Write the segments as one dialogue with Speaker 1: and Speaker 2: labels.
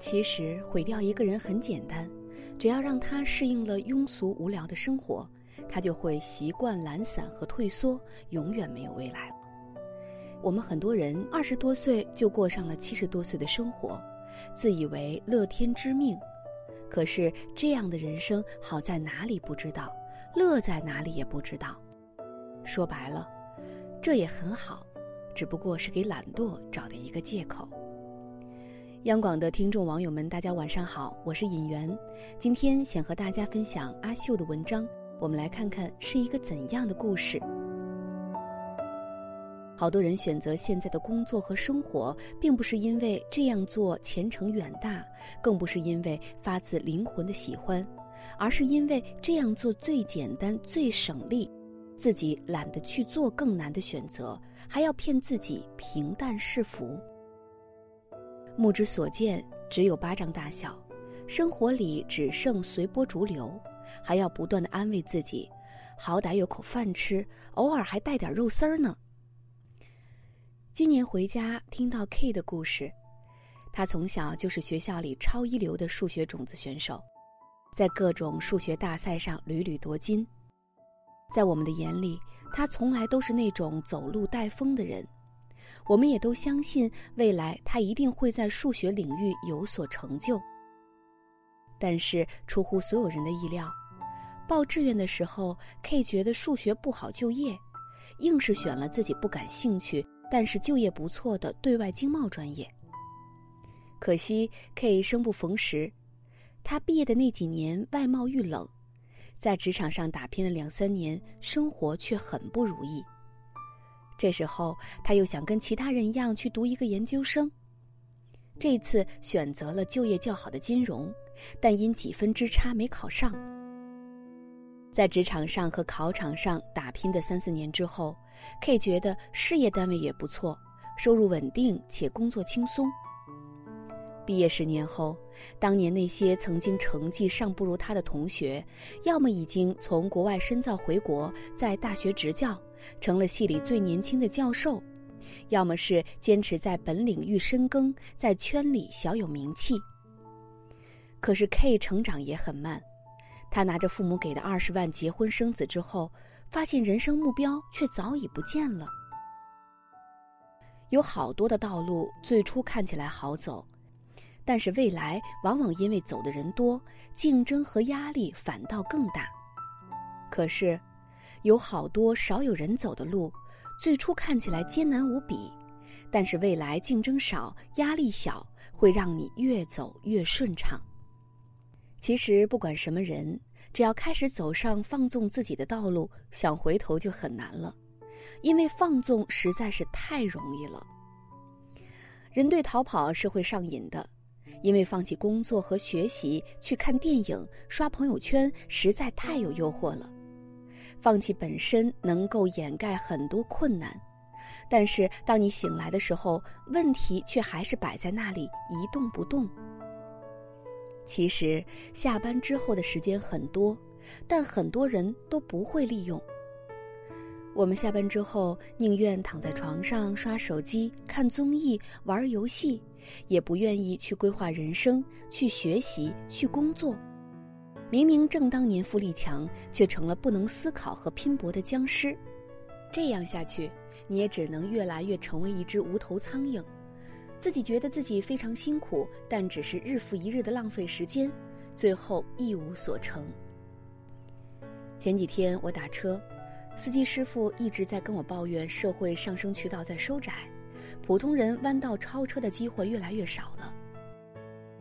Speaker 1: 其实毁掉一个人很简单，只要让他适应了庸俗无聊的生活，他就会习惯懒散和退缩，永远没有未来了。我们很多人二十多岁就过上了七十多岁的生活，自以为乐天知命，可是这样的人生好在哪里不知道，乐在哪里也不知道。说白了，这也很好，只不过是给懒惰找的一个借口。央广的听众网友们，大家晚上好，我是尹媛，今天想和大家分享阿秀的文章，我们来看看是一个怎样的故事。好多人选择现在的工作和生活，并不是因为这样做前程远大，更不是因为发自灵魂的喜欢，而是因为这样做最简单、最省力，自己懒得去做更难的选择，还要骗自己平淡是福。目之所见，只有巴掌大小，生活里只剩随波逐流，还要不断的安慰自己，好歹有口饭吃，偶尔还带点肉丝儿呢。今年回家听到 K 的故事，他从小就是学校里超一流的数学种子选手，在各种数学大赛上屡屡夺金。在我们的眼里，他从来都是那种走路带风的人。我们也都相信，未来他一定会在数学领域有所成就。但是出乎所有人的意料，报志愿的时候，K 觉得数学不好就业，硬是选了自己不感兴趣但是就业不错的对外经贸专业。可惜 K 生不逢时，他毕业的那几年外贸遇冷，在职场上打拼了两三年，生活却很不如意。这时候，他又想跟其他人一样去读一个研究生。这次选择了就业较好的金融，但因几分之差没考上。在职场上和考场上打拼的三四年之后，K 觉得事业单位也不错，收入稳定且工作轻松。毕业十年后，当年那些曾经成绩尚不如他的同学，要么已经从国外深造回国，在大学执教。成了系里最年轻的教授，要么是坚持在本领域深耕，在圈里小有名气。可是 K 成长也很慢，他拿着父母给的二十万结婚生子之后，发现人生目标却早已不见了。有好多的道路最初看起来好走，但是未来往往因为走的人多，竞争和压力反倒更大。可是。有好多少有人走的路，最初看起来艰难无比，但是未来竞争少、压力小，会让你越走越顺畅。其实不管什么人，只要开始走上放纵自己的道路，想回头就很难了，因为放纵实在是太容易了。人对逃跑是会上瘾的，因为放弃工作和学习去看电影、刷朋友圈，实在太有诱惑了。放弃本身能够掩盖很多困难，但是当你醒来的时候，问题却还是摆在那里一动不动。其实下班之后的时间很多，但很多人都不会利用。我们下班之后宁愿躺在床上刷手机、看综艺、玩游戏，也不愿意去规划人生、去学习、去工作。明明正当年富力强，却成了不能思考和拼搏的僵尸。这样下去，你也只能越来越成为一只无头苍蝇。自己觉得自己非常辛苦，但只是日复一日的浪费时间，最后一无所成。前几天我打车，司机师傅一直在跟我抱怨社会上升渠道在收窄，普通人弯道超车的机会越来越少了。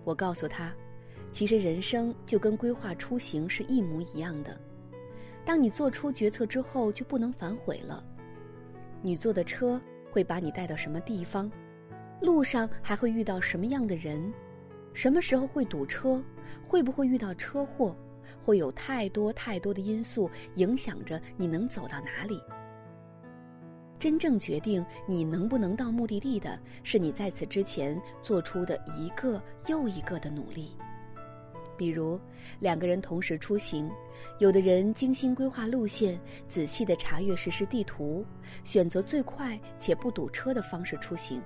Speaker 1: 我告诉他。其实人生就跟规划出行是一模一样的，当你做出决策之后，就不能反悔了。你坐的车会把你带到什么地方？路上还会遇到什么样的人？什么时候会堵车？会不会遇到车祸？会有太多太多的因素影响着你能走到哪里。真正决定你能不能到目的地的，是你在此之前做出的一个又一个的努力。比如，两个人同时出行，有的人精心规划路线，仔细的查阅实时地图，选择最快且不堵车的方式出行，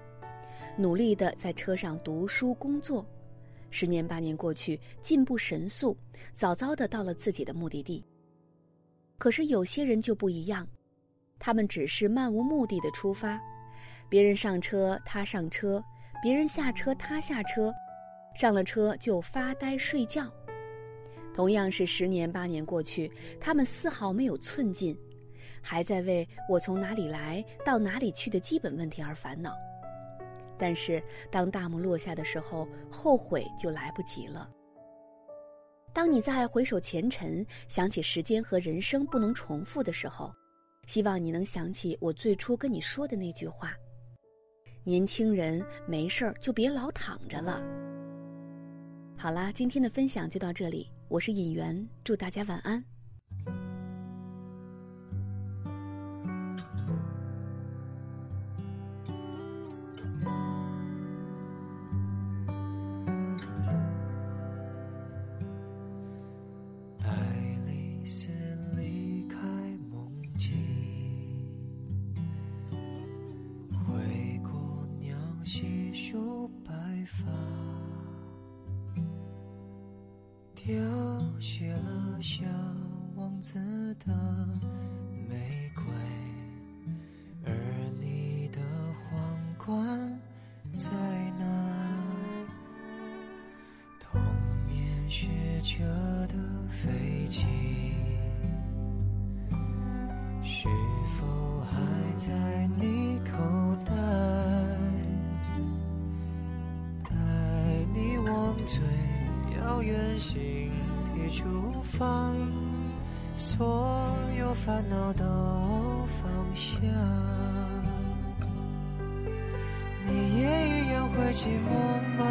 Speaker 1: 努力的在车上读书工作；十年八年过去，进步神速，早早的到了自己的目的地。可是有些人就不一样，他们只是漫无目的的出发，别人上车他上车，别人下车他下车，上了车就发呆睡觉。同样是十年八年过去，他们丝毫没有寸进，还在为我从哪里来到哪里去的基本问题而烦恼。但是当大幕落下的时候，后悔就来不及了。当你在回首前尘，想起时间和人生不能重复的时候，希望你能想起我最初跟你说的那句话：年轻人没事儿就别老躺着了。好啦，今天的分享就到这里，我是尹媛，祝大家晚安。
Speaker 2: 凋谢了小王子的玫瑰，而你的皇冠在哪？童年学着的飞机，是否还在你口袋？带你往最遥远星。出发，所有烦恼都放下。你也一样会寂寞吗？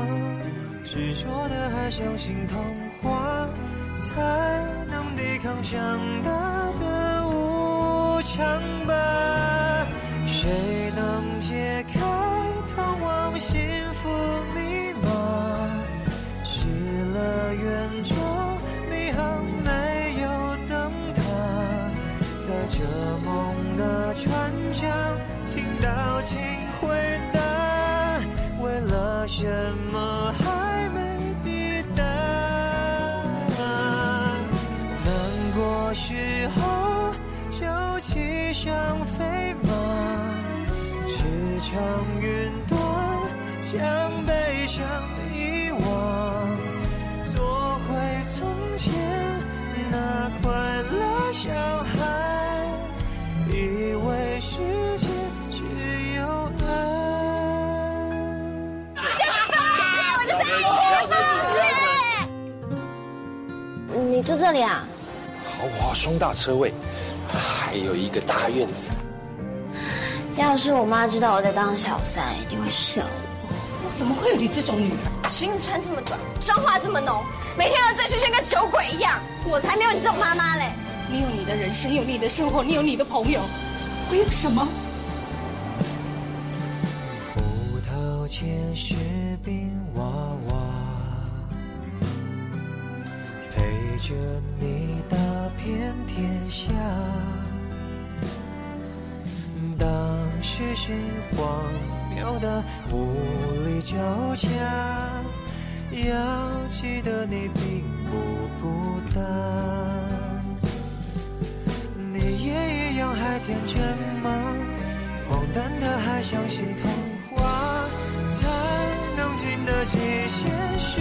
Speaker 2: 执着的还相信童话，才能抵抗长大的无常吧？谁能解开通往心时候就骑上飞马，驰骋云端，将悲伤遗忘，做回从前那快乐小孩，以为世界只有爱。
Speaker 3: 我就是爱你住这里啊？
Speaker 4: 豪华双大车位，还有一个大院子。
Speaker 3: 要是我妈知道我在当小三，一定会笑
Speaker 5: 我。怎么会有你这种女人？
Speaker 6: 裙子穿这么短，妆化这么浓，每天要醉醺醺跟酒鬼一样。我才没有你这种妈妈嘞！
Speaker 5: 你有你的人生，有你的生活，你有你的朋友，我有什么？
Speaker 2: 葡萄结雪冰娃娃。陪着你打遍天下，当时是荒谬的无力交加，要记得你并不孤单，你也一样还天真吗？荒诞的还相信童话，才能经得起现实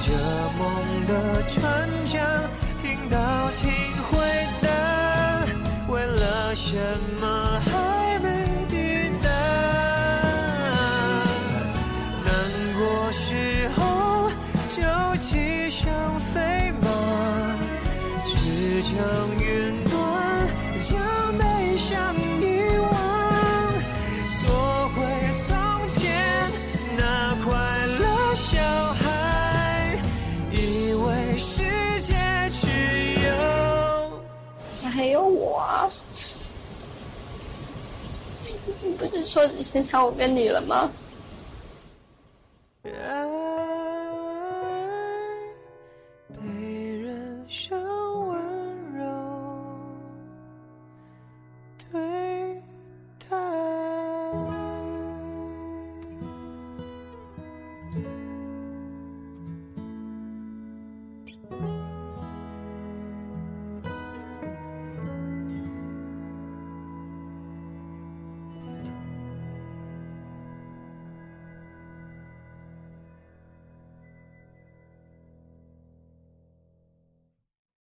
Speaker 2: 这梦的船桨听到请回答，为了什么还没抵达？难过时候就骑上飞马。
Speaker 3: 驰骋于你不是说只剩下我跟你了吗？